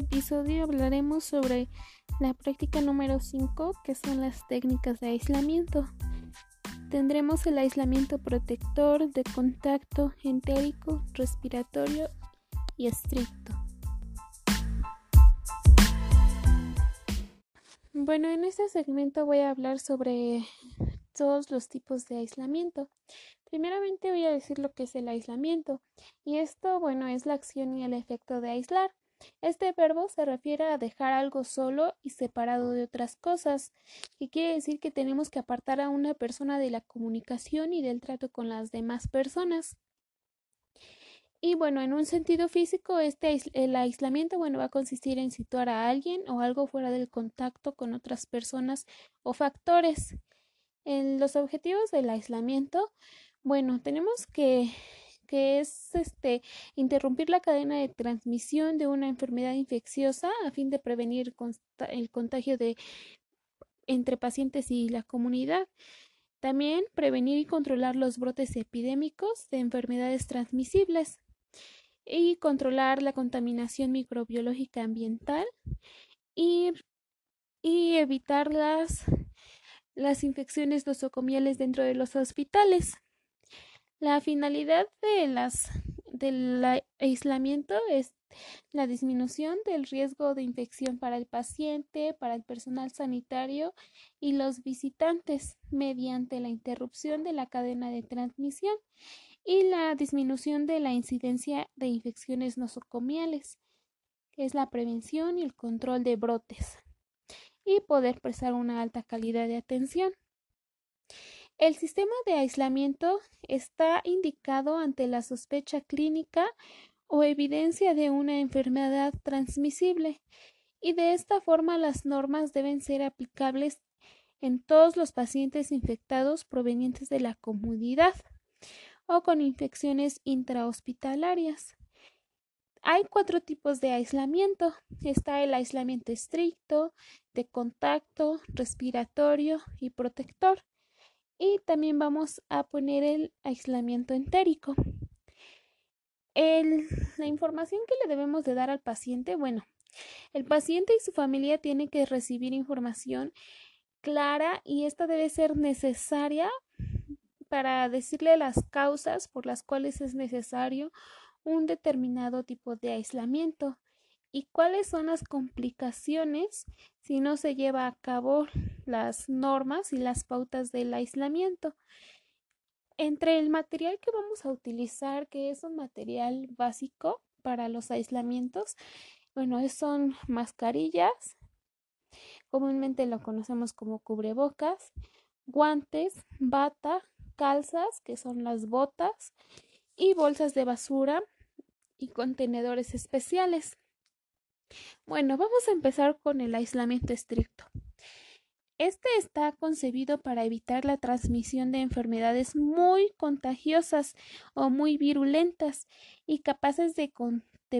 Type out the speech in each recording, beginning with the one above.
episodio hablaremos sobre la práctica número 5, que son las técnicas de aislamiento. Tendremos el aislamiento protector de contacto entérico, respiratorio y estricto. Bueno, en este segmento voy a hablar sobre todos los tipos de aislamiento. Primeramente voy a decir lo que es el aislamiento. Y esto, bueno, es la acción y el efecto de aislar. Este verbo se refiere a dejar algo solo y separado de otras cosas, y quiere decir que tenemos que apartar a una persona de la comunicación y del trato con las demás personas. Y bueno, en un sentido físico, este el aislamiento bueno, va a consistir en situar a alguien o algo fuera del contacto con otras personas o factores. En los objetivos del aislamiento, bueno, tenemos que que es este interrumpir la cadena de transmisión de una enfermedad infecciosa a fin de prevenir el contagio de entre pacientes y la comunidad. También prevenir y controlar los brotes epidémicos de enfermedades transmisibles y controlar la contaminación microbiológica ambiental y, y evitar las, las infecciones nosocomiales dentro de los hospitales. La finalidad de del aislamiento es la disminución del riesgo de infección para el paciente, para el personal sanitario y los visitantes mediante la interrupción de la cadena de transmisión y la disminución de la incidencia de infecciones nosocomiales, que es la prevención y el control de brotes, y poder prestar una alta calidad de atención. El sistema de aislamiento está indicado ante la sospecha clínica o evidencia de una enfermedad transmisible y de esta forma las normas deben ser aplicables en todos los pacientes infectados provenientes de la comunidad o con infecciones intrahospitalarias. Hay cuatro tipos de aislamiento. Está el aislamiento estricto, de contacto, respiratorio y protector y también vamos a poner el aislamiento entérico. la información que le debemos de dar al paciente, bueno, el paciente y su familia tienen que recibir información clara y esta debe ser necesaria para decirle las causas por las cuales es necesario un determinado tipo de aislamiento y cuáles son las complicaciones si no se lleva a cabo las normas y las pautas del aislamiento. Entre el material que vamos a utilizar, que es un material básico para los aislamientos, bueno, son mascarillas, comúnmente lo conocemos como cubrebocas, guantes, bata, calzas, que son las botas, y bolsas de basura y contenedores especiales. Bueno, vamos a empezar con el aislamiento estricto. Este está concebido para evitar la transmisión de enfermedades muy contagiosas o muy virulentas y capaces de,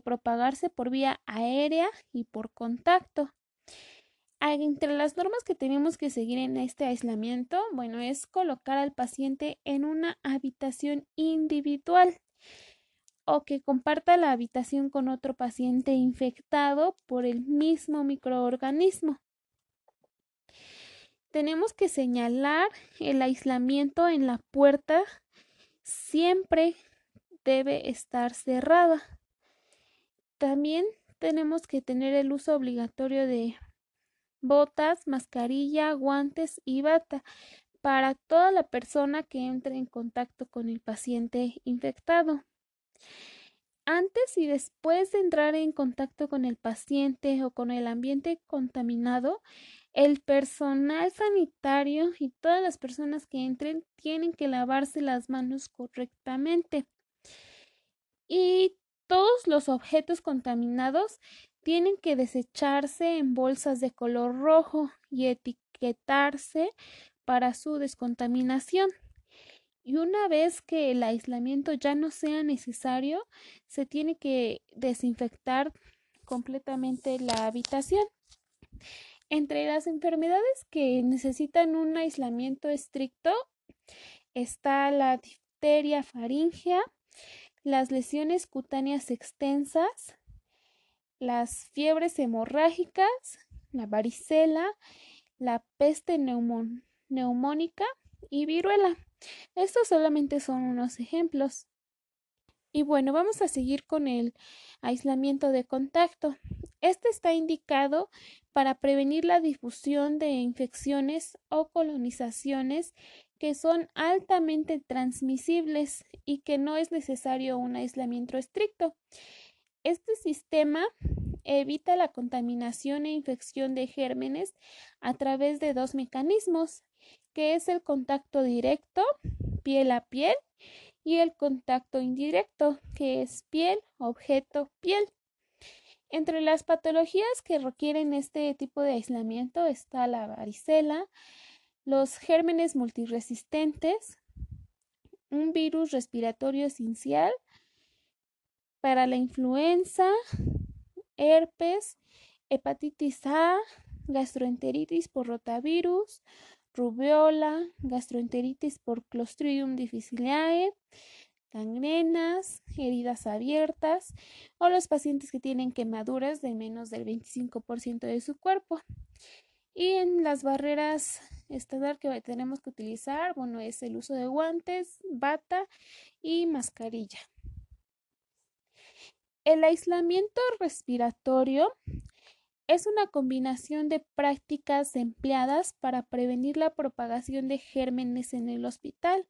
propagarse por vía aérea y por contacto. Entre las normas que tenemos que seguir en este aislamiento, bueno, es colocar al paciente en una habitación individual o que comparta la habitación con otro paciente infectado por el mismo microorganismo. Tenemos que señalar el aislamiento en la puerta siempre debe estar cerrada. También tenemos que tener el uso obligatorio de botas, mascarilla, guantes y bata para toda la persona que entre en contacto con el paciente infectado. Antes y después de entrar en contacto con el paciente o con el ambiente contaminado, el personal sanitario y todas las personas que entren tienen que lavarse las manos correctamente. Y todos los objetos contaminados tienen que desecharse en bolsas de color rojo y etiquetarse para su descontaminación. Y una vez que el aislamiento ya no sea necesario, se tiene que desinfectar completamente la habitación. Entre las enfermedades que necesitan un aislamiento estricto está la difteria faríngea, las lesiones cutáneas extensas, las fiebres hemorrágicas, la varicela, la peste neumónica y viruela. Estos solamente son unos ejemplos. Y bueno, vamos a seguir con el aislamiento de contacto. Este está indicado para prevenir la difusión de infecciones o colonizaciones que son altamente transmisibles y que no es necesario un aislamiento estricto. Este sistema evita la contaminación e infección de gérmenes a través de dos mecanismos, que es el contacto directo, piel a piel, y el contacto indirecto, que es piel, objeto, piel. Entre las patologías que requieren este tipo de aislamiento está la varicela, los gérmenes multiresistentes, un virus respiratorio esencial para la influenza, herpes, hepatitis A, gastroenteritis por rotavirus, rubiola, gastroenteritis por Clostridium difficiliae, gangrenas, heridas abiertas o los pacientes que tienen quemaduras de menos del 25% de su cuerpo. Y en las barreras estándar que tenemos que utilizar, bueno, es el uso de guantes, bata y mascarilla. El aislamiento respiratorio es una combinación de prácticas empleadas para prevenir la propagación de gérmenes en el hospital.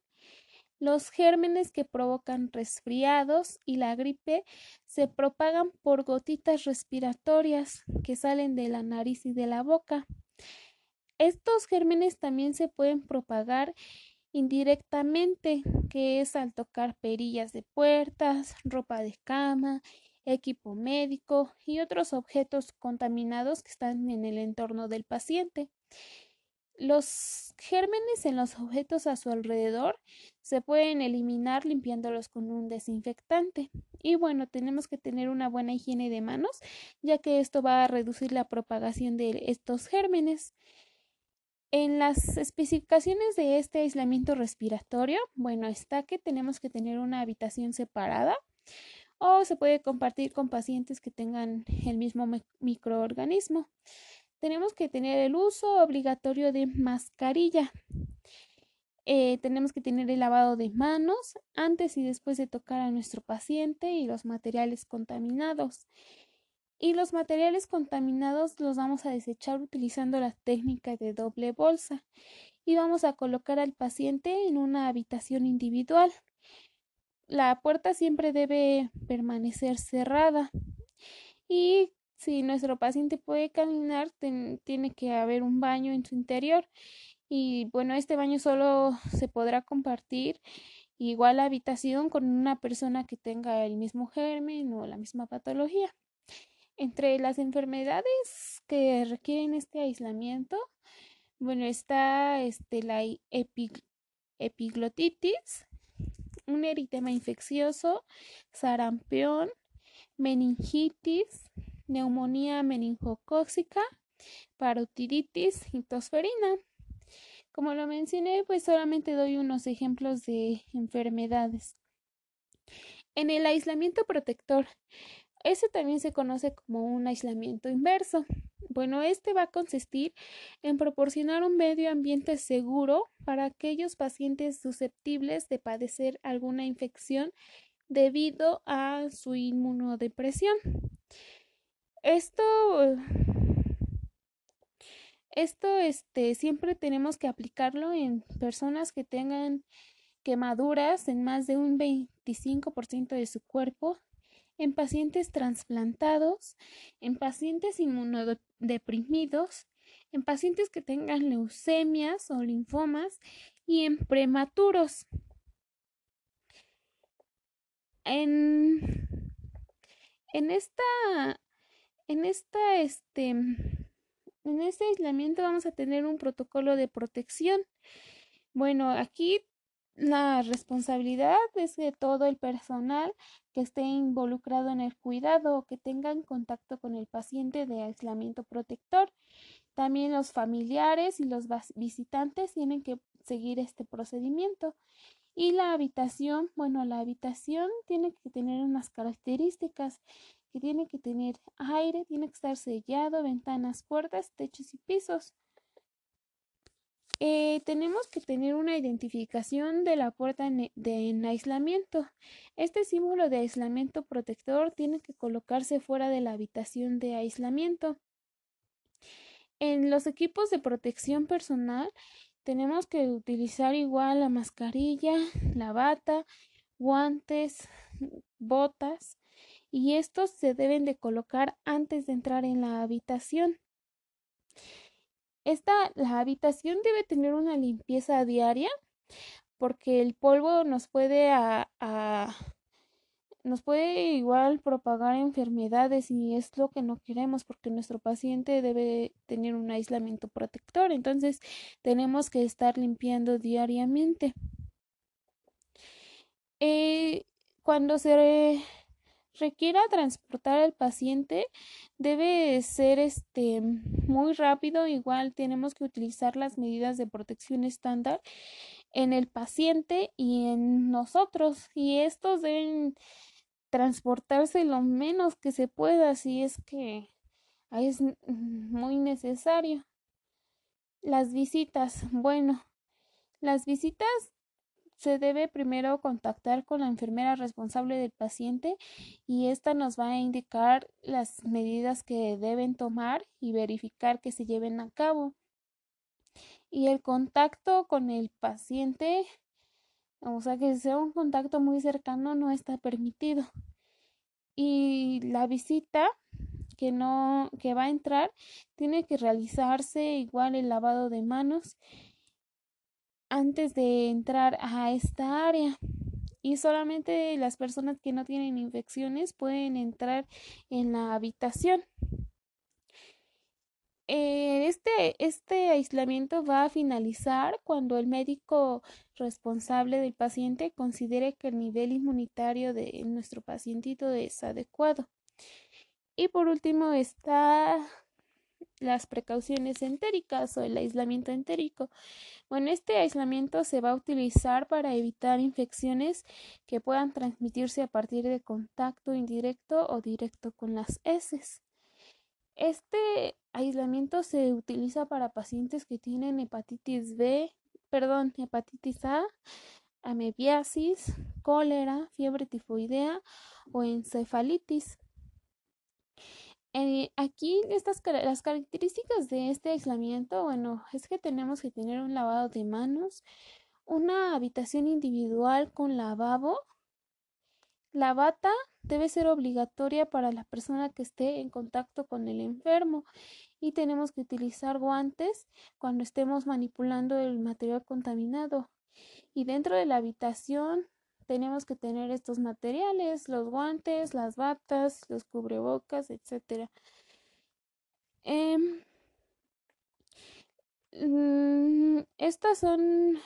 Los gérmenes que provocan resfriados y la gripe se propagan por gotitas respiratorias que salen de la nariz y de la boca. Estos gérmenes también se pueden propagar indirectamente, que es al tocar perillas de puertas, ropa de cama, equipo médico y otros objetos contaminados que están en el entorno del paciente. Los gérmenes en los objetos a su alrededor se pueden eliminar limpiándolos con un desinfectante. Y bueno, tenemos que tener una buena higiene de manos, ya que esto va a reducir la propagación de estos gérmenes. En las especificaciones de este aislamiento respiratorio, bueno, está que tenemos que tener una habitación separada o se puede compartir con pacientes que tengan el mismo microorganismo. Tenemos que tener el uso obligatorio de mascarilla. Eh, tenemos que tener el lavado de manos antes y después de tocar a nuestro paciente y los materiales contaminados. Y los materiales contaminados los vamos a desechar utilizando la técnica de doble bolsa y vamos a colocar al paciente en una habitación individual la puerta siempre debe permanecer cerrada y si nuestro paciente puede caminar, tiene que haber un baño en su interior y bueno, este baño solo se podrá compartir igual la habitación con una persona que tenga el mismo germen o la misma patología. Entre las enfermedades que requieren este aislamiento, bueno, está este, la epiglotitis, un eritema infeccioso, sarampión, meningitis, neumonía meningocóxica, parotiditis y tosferina. Como lo mencioné, pues solamente doy unos ejemplos de enfermedades. En el aislamiento protector, ese también se conoce como un aislamiento inverso. Bueno, este va a consistir en proporcionar un medio ambiente seguro para aquellos pacientes susceptibles de padecer alguna infección debido a su inmunodepresión. Esto esto este siempre tenemos que aplicarlo en personas que tengan quemaduras en más de un 25% de su cuerpo en pacientes trasplantados, en pacientes inmunodeprimidos, en pacientes que tengan leucemias o linfomas y en prematuros. En, en esta en esta este en este aislamiento vamos a tener un protocolo de protección. Bueno, aquí la responsabilidad es de todo el personal que esté involucrado en el cuidado o que tengan contacto con el paciente de aislamiento protector. También los familiares y los visitantes tienen que seguir este procedimiento. Y la habitación, bueno, la habitación tiene que tener unas características que tiene que tener aire, tiene que estar sellado, ventanas, puertas, techos y pisos. Eh, tenemos que tener una identificación de la puerta de aislamiento. Este símbolo de aislamiento protector tiene que colocarse fuera de la habitación de aislamiento. En los equipos de protección personal tenemos que utilizar igual la mascarilla, la bata, guantes, botas y estos se deben de colocar antes de entrar en la habitación. Esta, la habitación debe tener una limpieza diaria porque el polvo nos puede a, nos puede igual propagar enfermedades y es lo que no queremos porque nuestro paciente debe tener un aislamiento protector. Entonces tenemos que estar limpiando diariamente. Eh, cuando se requiera transportar al paciente debe ser este muy rápido. Igual tenemos que utilizar las medidas de protección estándar en el paciente y en nosotros y estos deben transportarse lo menos que se pueda si es que es muy necesario. Las visitas bueno las visitas se debe primero contactar con la enfermera responsable del paciente y esta nos va a indicar las medidas que deben tomar y verificar que se lleven a cabo. Y el contacto con el paciente, o sea que sea un contacto muy cercano, no está permitido. Y la visita que no que va a entrar tiene que realizarse igual el lavado de manos antes de entrar a esta área y solamente las personas que no tienen infecciones pueden entrar en la habitación. Eh, este, este aislamiento va a finalizar cuando el médico responsable del paciente considere que el nivel inmunitario de nuestro pacientito es adecuado. Y por último está las precauciones entéricas o el aislamiento entérico. Bueno, este aislamiento se va a utilizar para evitar infecciones que puedan transmitirse a partir de contacto indirecto o directo con las heces. Este aislamiento se utiliza para pacientes que tienen hepatitis B, perdón, hepatitis A, amebiasis, cólera, fiebre tifoidea o encefalitis. Eh, aquí las características de este aislamiento, bueno, es que tenemos que tener un lavado de manos, una habitación individual con lavabo. La bata debe ser obligatoria para la persona que esté en contacto con el enfermo y tenemos que utilizar guantes cuando estemos manipulando el material contaminado. Y dentro de la habitación tenemos que tener estos materiales, los guantes, las batas, los cubrebocas, etc. Em, mm, estas son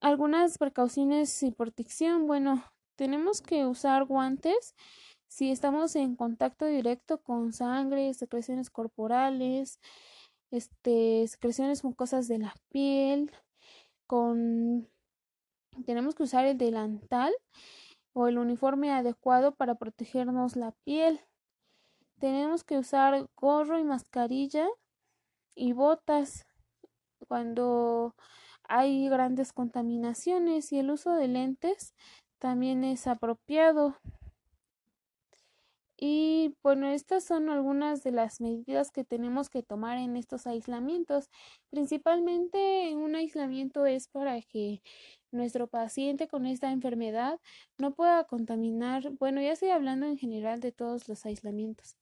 algunas precauciones y protección. Bueno, tenemos que usar guantes si estamos en contacto directo con sangre, secreciones corporales, este, secreciones mucosas de la piel, con tenemos que usar el delantal o el uniforme adecuado para protegernos la piel. Tenemos que usar gorro y mascarilla y botas cuando hay grandes contaminaciones y el uso de lentes también es apropiado. Y bueno, estas son algunas de las medidas que tenemos que tomar en estos aislamientos. Principalmente un aislamiento es para que nuestro paciente con esta enfermedad no pueda contaminar, bueno, ya estoy hablando en general de todos los aislamientos.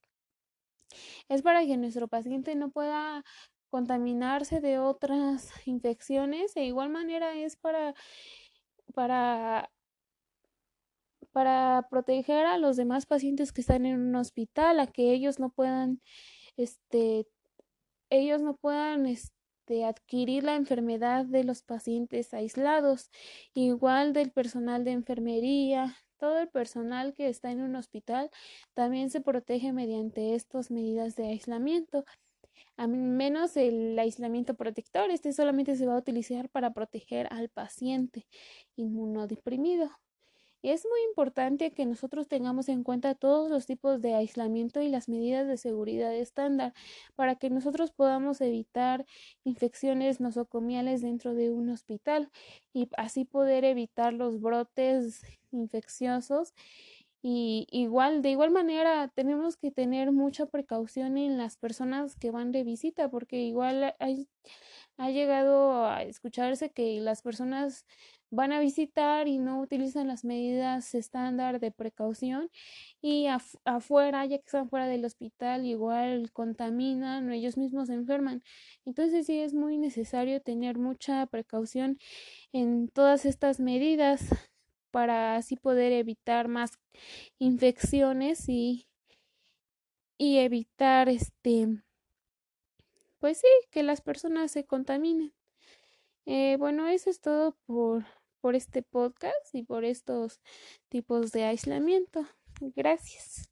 Es para que nuestro paciente no pueda contaminarse de otras infecciones. De igual manera es para para para proteger a los demás pacientes que están en un hospital, a que ellos no puedan, este, ellos no puedan, este, adquirir la enfermedad de los pacientes aislados, igual del personal de enfermería, todo el personal que está en un hospital también se protege mediante estas medidas de aislamiento. A menos el aislamiento protector, este solamente se va a utilizar para proteger al paciente inmunodeprimido. Y es muy importante que nosotros tengamos en cuenta todos los tipos de aislamiento y las medidas de seguridad estándar para que nosotros podamos evitar infecciones nosocomiales dentro de un hospital y así poder evitar los brotes infecciosos. Y igual, de igual manera, tenemos que tener mucha precaución en las personas que van de visita, porque igual hay, ha llegado a escucharse que las personas van a visitar y no utilizan las medidas estándar de precaución y afuera, ya que están fuera del hospital, igual contaminan o ellos mismos se enferman. Entonces sí es muy necesario tener mucha precaución en todas estas medidas para así poder evitar más infecciones y, y evitar este pues sí que las personas se contaminen. Eh, bueno eso es todo por por este podcast y por estos tipos de aislamiento. Gracias